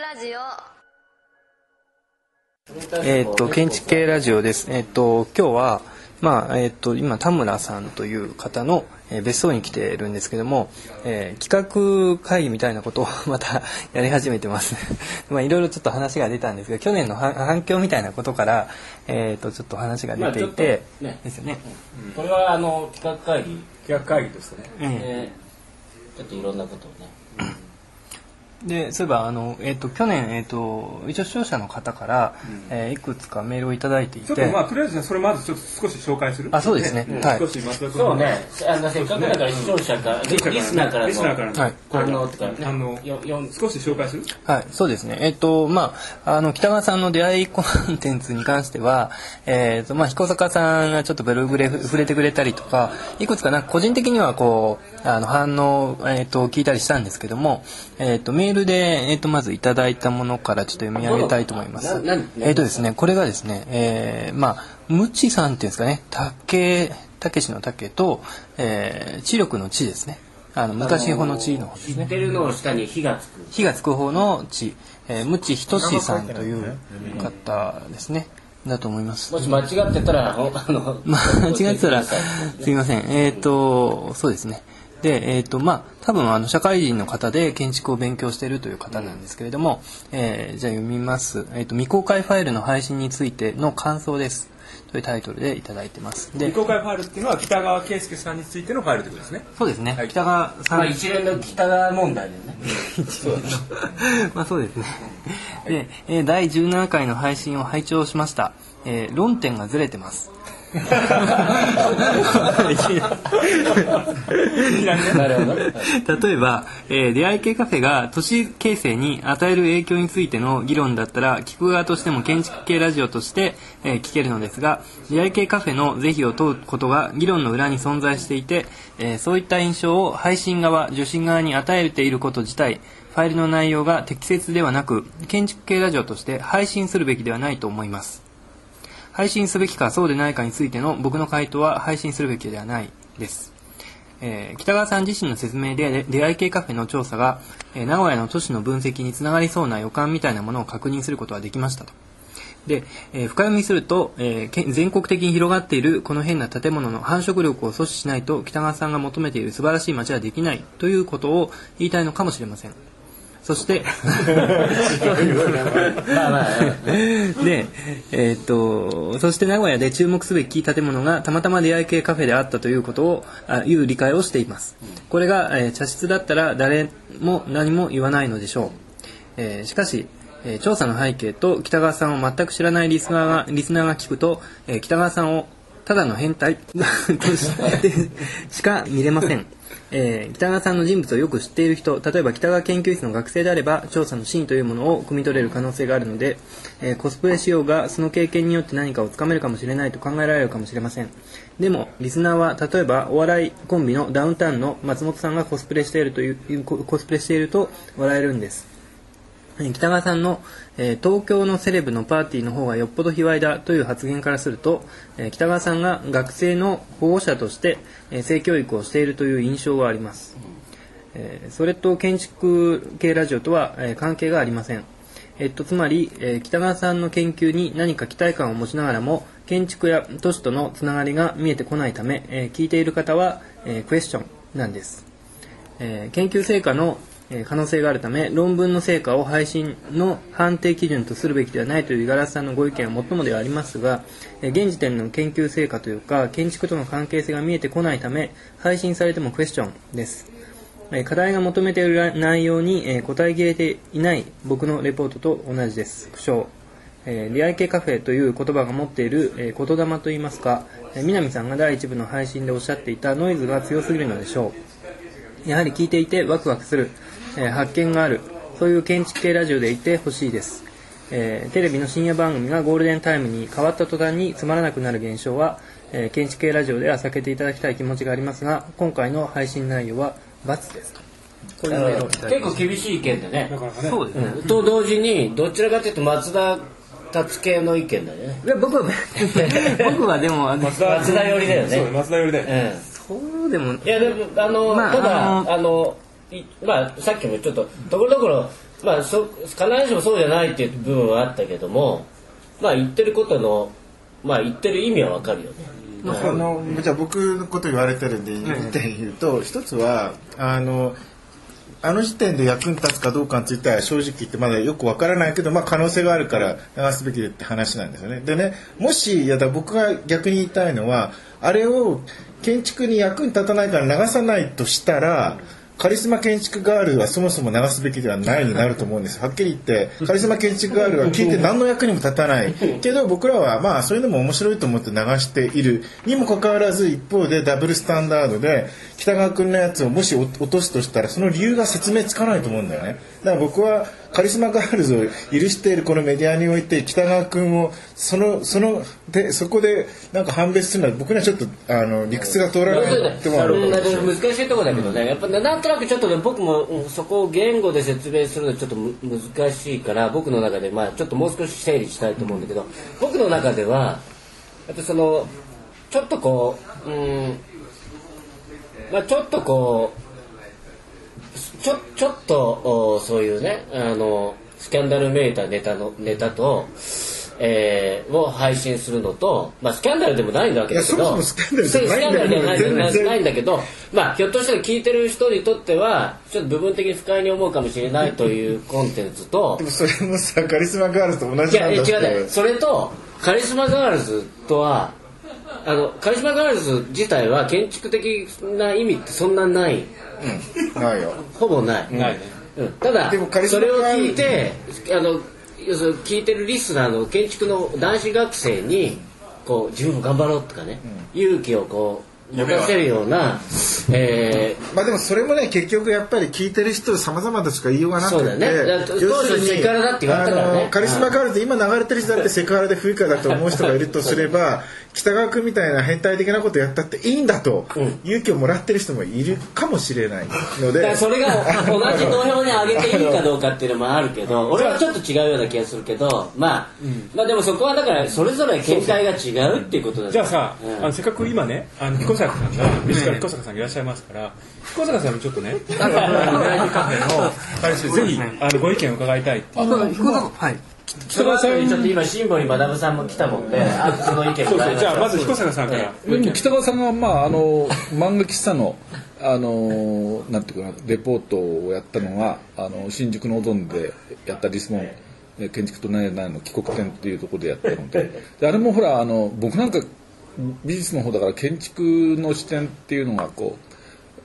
ラジオえーっと建築系ラジオです。えーっと今日はまあえーっと今田村さんという方の、えー別荘に来ているんですけども、えー企画会議みたいなことを またやり始めてます。まあいろいろちょっと話が出たんですが、去年の反反響みたいなことからえーっとちょっと話が出ていて、ねですよね。これはあの企画会議企画会議としてねえでちょっといろんなことをね でそういえばあの、えーっと去年、えーっと一応視聴者の方から、えーいくつかメールをいただいていて。ちょっとまあとりあえずねそれまずちょっと少し紹介する。あそうですね。はい。少し松田君そうね。あのせっかくだから視聴者からリリスナーからのリスナーからのはい。反応とかね。あのよよん。少し紹介する？はい、そうですね。えっと、まあ、あの、北川さんの出会いコンテンツに関しては、えっと、まあ、彦坂さんがちょっとブログで触れてくれたりとか、いくつかなんか個人的にはこう、あの、反応、えっと、聞いたりしたんですけども、えっと、メールで、えっと、まずいただいたものからちょっと読み上げたいと思います。えっとですね、これがですね、えー、まあ、ムチさんっていうんですかね、竹、たけしの竹と、えー、知力の知ですね。あの、昔ほの知の方ですね知っ。てるのを下に火がつく火がつく方の地、えー、無知仁さんという方ですね。だと思います。もし間違ってたらほあのまあ、間違ってたら、すみません。え っ、と、そうですね。で、えっ、と、まあ、多分、あの、社会人の方で建築を勉強しているという方なんですけれども、えーじゃあ読みます。えっ、と、未公開ファイルの配信についての感想です。というタイトルでいただいてます。で未、公開ファイルっていうのは北川圭介さんについてのファイルってことですねそうですね。はい北川さん。まあ一連の北川問題でね まあそうですね。で、えー第17回の配信を拝聴しました。えー論点がずれてます。なるほど例えば、えー出会い系カフェが都市形成に与える影響についての議論だったら聞く側としても建築系ラジオとして、えー聞けるのですが出会い系カフェの是非を問うことが議論の裏に存在していて、えーそういった印象を配信側受信側に与えていること自体ファイルの内容が適切ではなく建築系ラジオとして配信するべきではないと思います配信すべきかそうでないかについての僕の回答は配信するべきではないですえー北川さん自身の説明で出会い系カフェの調査が、えー名古屋の都市の分析につながりそうな予感みたいなものを確認することができましたと。で、えー深読みすると、えー全国的に広がっているこの変な建物の繁殖力を阻止しないと北川さんが求めている素晴らしい街はできないということを言いたいのかもしれません。そして、まあまあで、えーっと、そして名古屋で注目すべき建物がたまたま出会い系カフェであったということを、あいう理解をしています。これが、えー茶室だったら誰も何も言わないのでしょう。えーしかし、えー調査の背景と北川さんを全く知らないリスナーがリスナーが聞くと、えー北川さんをただの変態。としてしか見れません。えー北川さんの人物をよく知っている人例えば北川研究室の学生であれば調査の真意というものを汲み取れる可能性があるので、えーコスプレしようがその経験によって何かをつかめるかもしれないと考えられるかもしれません。でもリスナーは例えばお笑いコンビのダウンタウンの松本さんがコスプレしているというココスプレしていると笑えるんです。えー北川さんの、えー東京のセレブのパーティーの方がよっぽど卑猥だという発言からすると、えー北川さんが学生の保護者として、えー性教育をしているという印象はあります、えそれと建築系ラジオとは、え関係がありません。えっと、つまり、え北川さんの研究に何か期待感を持ちながらも建築や都市とのつながりが見えてこないため、え聞いている方は、えクエスチョンなんです。え研究成果のえ可能性があるため論文の成果を配信の判定基準とするべきではないという五十嵐さんのご意見はもっともではありますが、え現時点の研究成果というか建築との関係性が見えてこないため配信されてもクエスチョンです。え課題が求めている内容にえ答えきれていない僕のレポートと同じです。不詳えー出会い系カフェという言葉が持っている、え言霊といいますか、え南さんが第一部の配信でおっしゃっていたノイズが強すぎるのでしょう。やはり聞いていてワクワクする、えー発見がある。そういう建築系ラジオでいてほしいです、えーテレビの深夜番組がゴールデンタイムに変わった途端につまらなくなる現象は、えー建築系ラジオでは避けていただきたい気持ちがありますが今回の配信内容は×です。とこういうメールをいただき結構厳しい意見でね。なかね。そうですね、うん。と同時にどちらかというと松田達系の意見だよね。いや僕は 僕はでもあの松田松田寄りだよね。そう松田寄りで、うん。そうでもいやでもあの、まあただあのあのいまあさっきもちょっとところどころまあそ必ずしもそうじゃないっていう部分はあったけどもまあ言ってることのまあ言ってる意味はわかるよね。あのじゃあ僕のこと言われてるんで言って言うと一つはあのあの時点で役に立つかどうかについては正直言ってまだよくわからないけど、まあ、可能性があるから流すべきでって話なんですよね。でねもしいやだ僕が逆に言いたいのはあれを建築に役に立たないから流さないとしたら。カリスマ建築ガールはそもそも流すべきではないになると思うんです。はっきり言ってカリスマ建築ガールは聞いて何の役にも立たない。けど僕らはまあそういうのも面白いと思って流しているにもかかわらず一方でダブルスタンダードで北川君のやつをもし落とすとしたらその理由が説明つかないと思うんだよね。だから僕はカリスマガールズを許しているこのメディアにおいて北川君をそのそのでそこでなんか判別するのは僕にはちょっとあの理屈が通らないってもあるうん難しいところだけどね、やっぱなんとなくちょっとね僕もそこを言語で説明するのちょっと難しいから僕の中でまあちょっともう少し整理したいと思うんだけど、僕の中ではやっぱそのちょっとこううんまあちょっとこうちょちょっとおそういうねあのスキャンダルめいたネタのネタと、えー、を配信するのと、まあ、スキャンダルでもないんだけどいやそもそもスキャンダルじゃないんだけど、まあ、ひょっとしたら聞いてる人にとってはちょっと部分的に不快に思うかもしれないというコンテンツとでもそれもさカリスマガールズと同いじなんだいや違うね。それとカリスマガールズとはあのカリスマガールズ自体は建築的な意味ってそんなない。うん。ないよ。ほぼない、ないね。うん、ただでもカリスマそれを聞いてあの要するに聞いてるリスナーの建築の男子学生にこう自分も頑張ろうとかね、勇気をこう持たせるような、えーまあでもそれもね結局やっぱり聞いてる人様々としか言いようがなくてそうだよね。だから当初セクハラだって言われたからね。あのカリスマガールズ今流れてる人だってセクハラで不愉快だと思う人がいるとすれば北川君みたいな変態的なことやったっていいんだと、勇気をもらってる人もいるかもしれないので。それが 同じ土俵に上げていいかどうかっていうのもあるけど俺はちょっと違うような気がするけど、まあ、まあでもそこはだからそれぞれ見解が違うっていうことだねじゃあさ、うん。あのせっかく今ねあの彦坂さんが自ら彦坂さんがいらっしゃいますから彦坂さんにちょっとねあのライブカフェのぜひあのご意見を伺いたいっていう。彦坂はい。北川さん。ちょっと今辛抱にマダムさんも来たもんで、あその意見そうそうじゃあまず彦彦坂さんから。北川さんが、まあ、あの漫画喫茶のあのなんていうかなレポートをやったのがあの新宿のおどんでやったリスモンえ建築と何々の帰国展っていうところでやったのでであれもほらあの僕なんか美術の方だから建築の視点っていうのがこ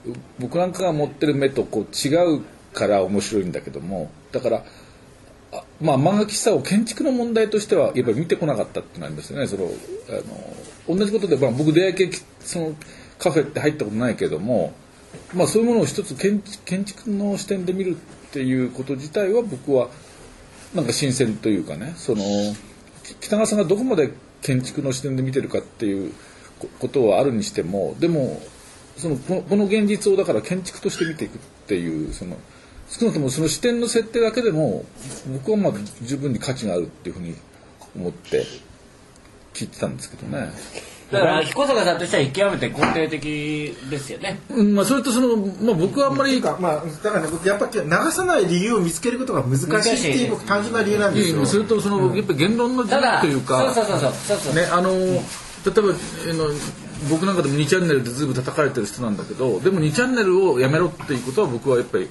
う僕なんかが持ってる目とこう違うから面白いんだけどもだからあまあ、漫画喫茶を建築の問題としてはやっぱり見てこなかったってなりますよね。そのあの同じことで、まあ、僕出会い系そのカフェって入ったことないけども、まあ、そういうものを一つ建築の視点で見るっていうこと自体は僕はなんか新鮮というかねその北川さんがどこまで建築の視点で見てるかっていうことはあるにしてもでもそのこのこの現実をだから建築として見ていくっていうその少なくともその視点の設定だけでも僕はまあ十分に価値があるっていうふうに思って聞いてたんですけどね。だから彦坂さんとしては極めて肯定的ですよね。うんまあ、それとその、まあ、僕はあんまりうかまあだからね僕やっぱり流さない理由を見つけることが難しいっていう僕単純な理由なんですよ。それとその、やっぱり言論の自由というかそうそうそうそうそうそう、ねあの例えばあの僕なんかでも2チャンネルでずいぶん叩かれてる人なんだけどでも2チャンネルをやめろっていうことは僕はやっぱり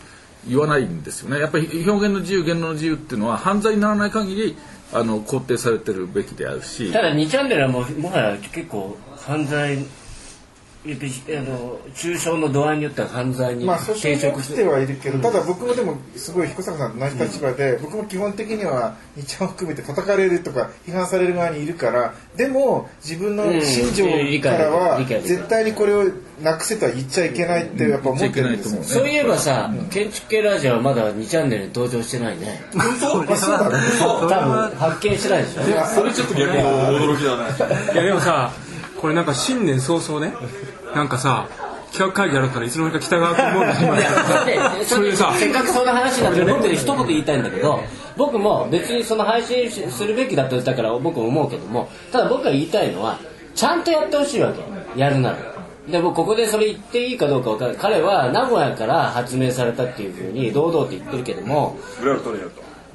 言わないんですよね。やっぱり表現の自由言論の自由っていうのは犯罪にならない限りあの肯定されてるべきであるし。ただ2チャンネルはもうもはや結構犯罪あの中傷の度合いによっては犯罪にまあ訴抵訟も来て触してはいるけど、ただ僕もでもすごい彦坂さんと同じ立場で、僕も基本的には日ハを含めて叩かれるとか批判される側にいるからでも自分の心情からは絶対にこれをなくせとは言っちゃいけないってやっぱ思ってるんですよ、言っちそういえばさ、建築系ラジオはまだ2チャンネルに登場してないね。そうあそうだね多分発見してないでしょ。それちょっと逆に驚きだね。いやでもさこれなんか新年早々ね なんかさ企画会議やるからいつの間にか北川君も今いやそれでそれさせっかくそんな話なんで僕で一言言いたいんだけど僕も別にその配信するべきだとだから僕も思うけどもただ僕が言いたいのはちゃんとやってほしいわけ。やるなら。でもここでそれ言っていいかどうかわからない。彼は名古屋から発明されたっていうふうに堂々と言ってるけども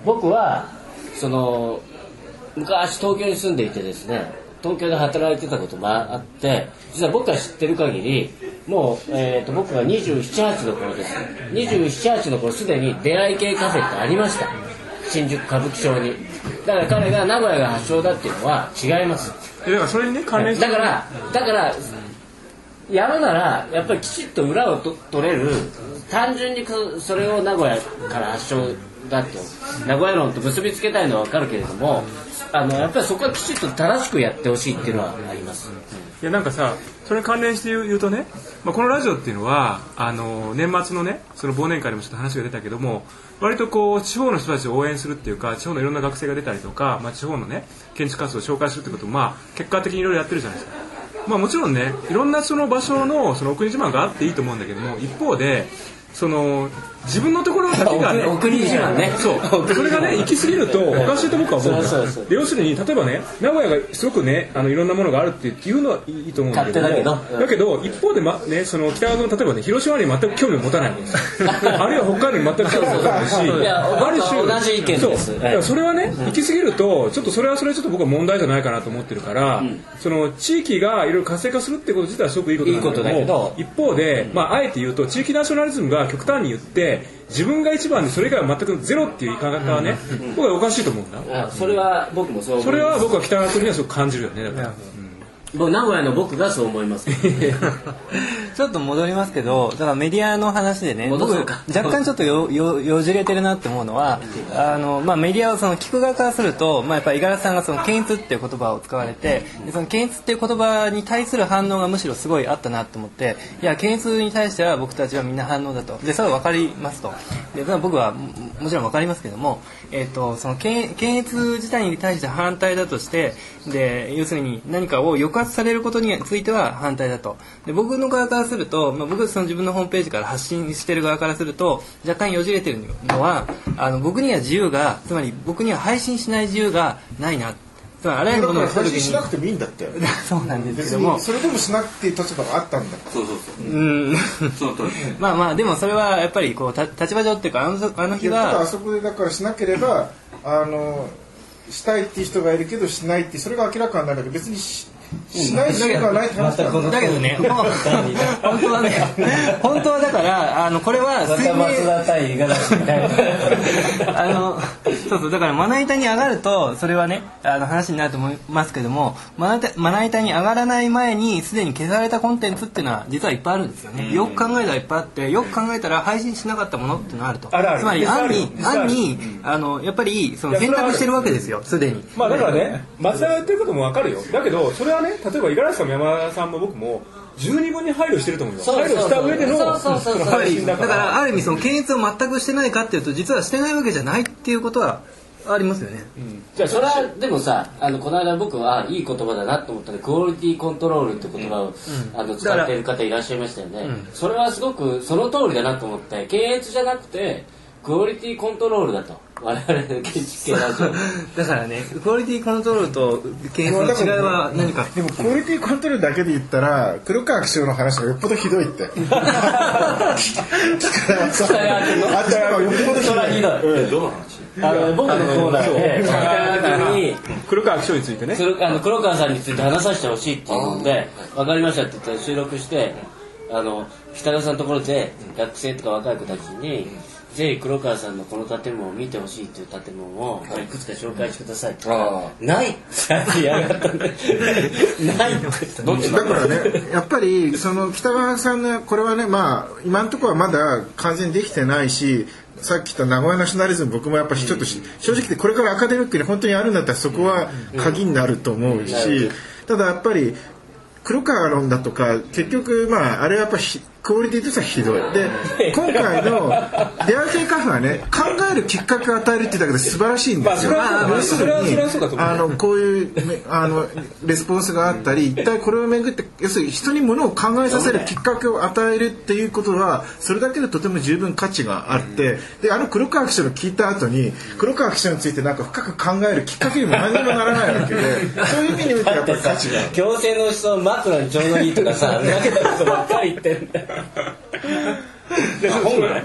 僕はその昔東京に住んでいてですね東京で働いてたこともあって実は僕が知ってる限りもう、えー、と僕が278の頃です。278の頃すでに出会い系カフェってありました。新宿歌舞伎町に。だから彼が名古屋が発祥だっていうのは違います。えだからそれにね関連して？だからだからやるならやっぱりきちっと裏をと取れる単純にこそれを名古屋から発祥だと名古屋論と結びつけたいのは分かるけれどもあのやっぱりそこはきちっと正しくやってほしいっていうのはあります。いやなんかさそれに関連して言う言うとね、まあ、このラジオっていうのはあの年末のねその忘年会でもちょっと話が出たけども割とこう地方の人たちを応援するっていうか地方のいろんな学生が出たりとか、まあ、地方のね建築活動を紹介するってことも、まあ、結果的にいろいろやってるじゃないですか。まあ、もちろんねいろんなその場所のそのお国自慢があっていいと思うんだけども一方でその自分のところだけがねお国自慢ね。そう。それがね 行き過ぎるとおかしいと僕は思うんだ要するに例えばね名古屋がすごくねあのいろんなものがあるっていうのはいいと思うんだけどだけど。だけど一方で、まね、その北側の例えばね広島に全く興味を持たないわけです。よ あるいは北海道に全く興味を持たないしいやある種同じ意見です。それはね行き過ぎるとちょっとそれはそれでちょっと僕は問題じゃないかなと思ってるから、その地域がいろいろ活性化するってこと自体はすごくいいことなんだけど一方で、まあ、あえて言うと地域ナショナリズムが極端に言って自分が一番でそれ以外は全くゼロっていう考え方はね、僕はおかしいと思うんだあそれは僕もそうそれは僕は北川君にはすごく感じるよねだから、僕名古屋の僕がそう思います ちょっと戻りますけどだからメディアの話でね僕若干ちょっとよよよじれてるなって思うのはあの、まあ、メディアをその聞く側からすると、まあ、やっぱり五十嵐さんがその検閲っていう言葉を使われてでその検閲っていう言葉に対する反応がむしろすごいあったなと思っていや検閲に対しては僕たちはみんな反応だと。でそれは分かりますと。で僕はももちろん分かりますけども、えー、とその検検閲自体に対して反対だとしてで要するに何かを抑圧されることについては反対だと。で僕の側からすると、まあ、僕その自分のホームページから発信してる側からすると若干よじれてるのはあの僕には自由がつまり僕には配信しない自由がないな。つまりあらゆるものを配信しなくてもいいんだって。そうなんですけ別ども。にそれでもしなくていい立場があったんだ。うん。まあまあでもそれはやっぱりこうた立場上っていうかあのあの日いやただあはそこでだからしなければあのしたいっていう人がいるけどしないってそれが明らかになるだけど別にししだけどね本当はね本当はだからあのこれはあのそうそうだからまな板に上がるとそれはねあの話になると思いますけどもまな板に上がらない前にすでに消されたコンテンツっていうのは実はいっぱいあるんですよね。よく考えたらいっぱいあってよく考えたら配信しなかったものっていうのがあると。つまり案に案にあのやっぱりその選択してるわけですよすでに。まあだからね松田が言ってることも分かるよ。だけどそれはね例えば五十嵐さんも山田さんも僕も十二分に配慮してると思います。配慮した上でのそうそうそうそうその配信だだかかららある意味その検閲を全くしてないかっていうと実はしてないわけじゃないっていうことはありますよね、じゃあそれはでもさあのこの間僕はいい言葉だなと思ったのでクオリティコントロールって言葉を、あの使っている方いらっしゃいましたよね、それはすごくその通りだなと思って検閲じゃなくてクオリティコントロールだと我々の建築系ラジオ。だからねクオリティコントロールと検閲の違いは何か。でもクオリティコントロールだけで言ったら黒川紀章の話がよっぽどひどいって。北川君のあっちの方がよっぽどひどい。ひどいあの僕のコーナーで北川君に黒川紀章についてね。黒あの黒川さんについて話させてほしいっていうので「分かりました」って言って収録してあの北川さんのところで学生とか若い子たちに「ぜひ黒川さんのこの建物を見てほしい」っていう建物をい。くつか紹介してくださいって言ったら「ない!」っいやがったんで「ない!」ってだからねやっぱりその北川さんのこれはねまあ今のところはまだ完全にできてないしさっき言った名古屋ナショナリズム僕もやっぱりちょっとし正直これからアカデミックに本当にやるんだったらそこは鍵になると思うしただやっぱり黒川論だとか結局まああれはやっぱひクオリティとしてはひどい。で今回の出会い系カフェはね考えるきっかけを与えるっていうだけで素晴らしいんですよ、まあ要するにあのこういうめあのレスポンスがあったり一体これをめぐって要するに人にものを考えさせるきっかけを与えるっていうことはそれだけでとても十分価値があってであの黒川記者の聞いた後に黒川記者についてなんか深く考えるきっかけにも何にもならないわけでそういう意味においてやっぱり価値が。強制の思想枕にちょうどいいとかさ投げたことばっかり言ってんだよ本がね。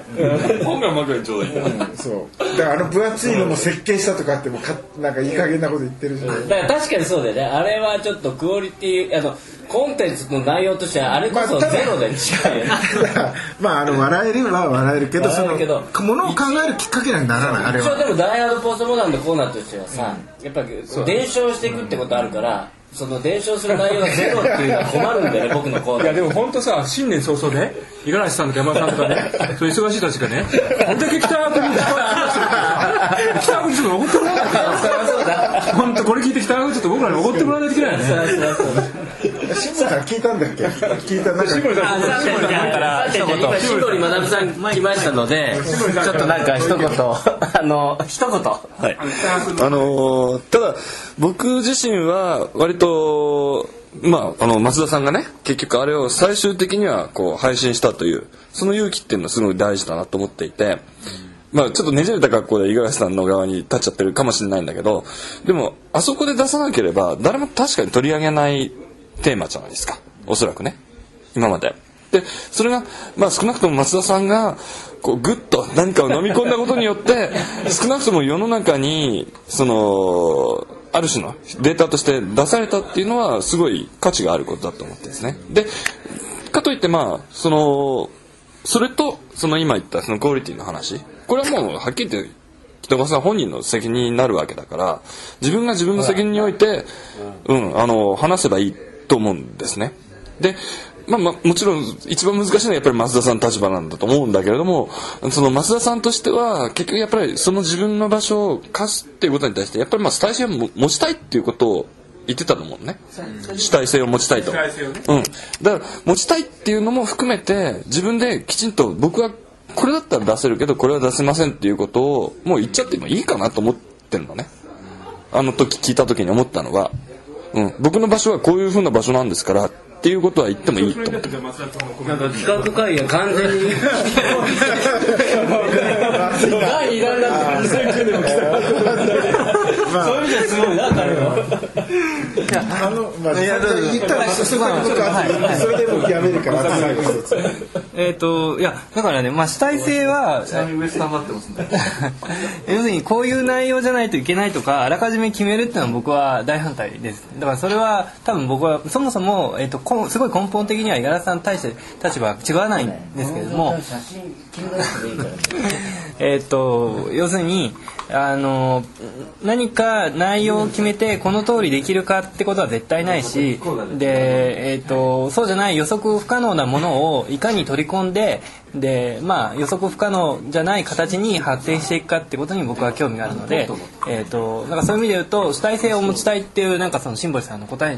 本が枕にちょうどいい。そう。だからあの分厚いのも設計したとかってもうかなんかいい加減なこと言ってるじゃないだから確かにそうだよね。あれはちょっとクオリティあのコンテンツの内容としてはあれこそゼロで近いよね。だからまああの笑えるは笑えるけどそのものを考えるきっかけにはならないあれは。一応でも「ダイハード・ポストモダン」のコーナーとしてはさ、やっぱり伝承していくってことあるから、その伝承する内容がゼロっていうのは困るんだよね僕のコーナーいやでも本当さ新年早々ね五十嵐さんとか山田さんとかね そう忙しい人たちがねこんだけ北国に北国ちょっと怒ってもらわないと。本当これ聞いて北国ちょっと僕らに怒ってもらわないといけないよね慎吾さん聞いたんだっけ？聞いたなんかさてじゃあさてじゃあ今しぼりまなぶさん来ましたのでちょっとなんか一言あの一言はい、あのーただ僕自身は割とまああの松田さんがね結局あれを最終的にはこう配信したというその勇気っていうのはすごい大事だなと思っていて。まあちょっとねじれた格好で五十嵐さんの側に立っちゃってるかもしれないんだけどでもあそこで出さなければ誰も確かに取り上げないテーマじゃないですかおそらくね今まで。でそれが、まあ、少なくとも松田さんがこうグッと何かを飲み込んだことによって 少なくとも世の中にそのある種のデータとして出されたっていうのはすごい価値があることだと思ってですね。でかといってまあそのそれとその今言ったそのクオリティの話これはもうはっきり言って北川さん本人の責任になるわけだから自分が自分の責任において、うん、あの話せばいいと思うんですね。でまあ、まあもちろん一番難しいのはやっぱり松田さんの立場なんだと思うんだけれどもその松田さんとしては結局やっぱりその自分の場所を貸すっていうことに対してやっぱりまあ主体性をも持ちたいっていうことを言ってたと思うのね。主体性を持ちたいと。うん、だから持ちたいっていうのも含めて自分できちんと僕はこれだったら出せるけどこれは出せませんっていうことをもう言っちゃってもいいかなと思ってるのね。あの時聞いた時に思ったのは、うん、僕の場所はこういうふうな場所なんですからっていうことは言ってもいいと思ってなんか企画会議が完全に。第2弾だって2009年も来たそういう意味ではすごいな。彼はあのまあ言ったらそれでもうやめるから。あと最後一つえっ、といやだからねまあ主体性は上下がってますね要するにこういう内容じゃないといけないとかあらかじめ決めるっていうのは僕は大反対です。だからそれは多分僕はそもそも、えー、とすごい根本的には五十嵐さんに対して立場は違わないんですけれども。えっと要するにあの何か内容を決めてこの通りできるかってことは絶対ないしで、えっとそうじゃない予測不可能なものをいかに取り込んでで、まあ、予測不可能じゃない形に発展していくかってことに僕は興味があるので、えっとなんかそういう意味で言うと主体性を持ちたいっていうなんかそのシンボリさんの答え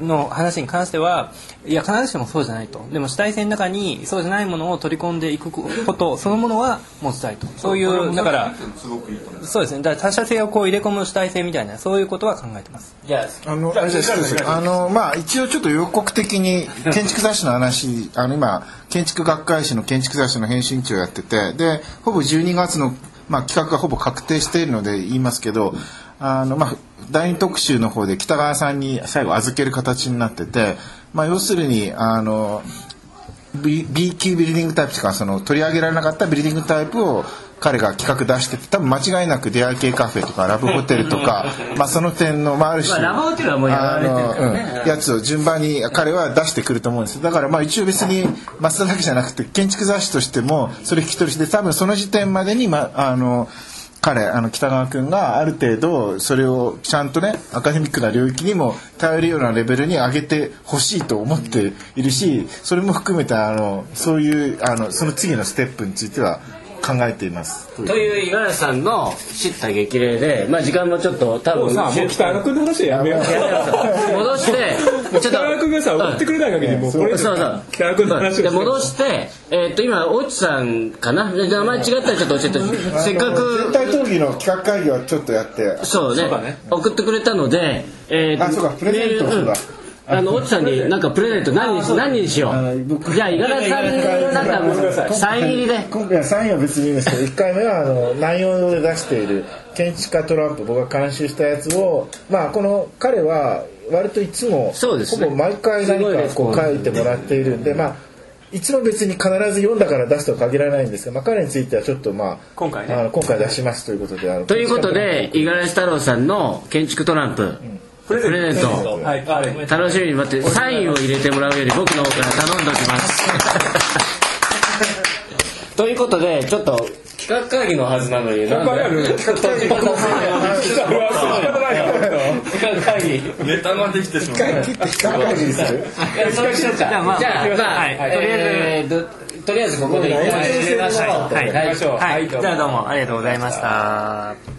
の話に関してはいや必ずしもそうじゃないと。でも主体性の中にそうじゃないものを取り込んでいくことそのものは持ちたいと。そういうだからそうですね。だから他者性をこう入れ込む主体性みたいなそういうことは考えてます。じゃああの、あれですあの、まあ、一応ちょっと予告的に建築雑誌の話、あの、今、建築学会誌の建築雑誌の編集長をやってて、で、ほぼ12月の、まあ、企画がほぼ確定しているので言いますけど、あの、まあ、第二特集の方で北川さんに最後預ける形になってて、まあ、要するに、あの、B, B 級ビルディングタイプとかその取り上げられなかったビルディングタイプを彼が企画出してて多分間違いなく出会い系カフェとかラブホテルとか まあその点の、まあ、ある種、まあラブホテルはもうやられてるからね。うんやつを順番に彼は出してくると思うんです。だからまあ一応別に増田だけじゃなくて建築雑誌としてもそれ引き取りして多分その時点までに、まあ、あの彼あの北川君がある程度それをちゃんとねアカデミックな領域にも頼るようなレベルに上げてほしいと思っているしそれも含めてあのそういうあのその次のステップについては考えています。という五十嵐さんの知った激励で、まあ時間もちょっと多分さあもう北野君の話はやめよう。戻して もう北川君がさ送ってくれない限りもうこれそうそう北川君の話戻して、えーっと今大地さんかな？で名前違ったらちょっと教えて。せっかく全体討議の企画会議はちょっとやって。そうね。送ってくれたので、えーあそうか。プレゼントあの、大地さんになんかプレゼント何にし何にしよう。僕じゃあ、五十嵐さんになんかもうサイン入りで。今回サインは別にいいんですけど1回目はあの内容で出している建築家トランプ僕が監修したやつをまあこの彼は割といつもそうですね。ほぼ毎回何かこう書いてもらっているんでまあいつも別に必ず読んだから出すとは限らないんですが、まあ、彼についてはちょっとまあ今回ね。あの今回出しますということでということで、五十嵐太郎さんの建築トランプ、プレゼント、はい。あれ楽しみに待って、サインを入れてもらうより僕の方から頼んでおきます。ということで、ちょっと、企画会議のはずなのに、なんで企画会議。ネタができてしまって企画会議にす。るいやそうしようか。じゃあ、まあ、じゃあ、はいとりあえず、とりあえずここでましょう。はい、はい。ましょう。はい、はいどう。もじゃあどうもありがとうございました。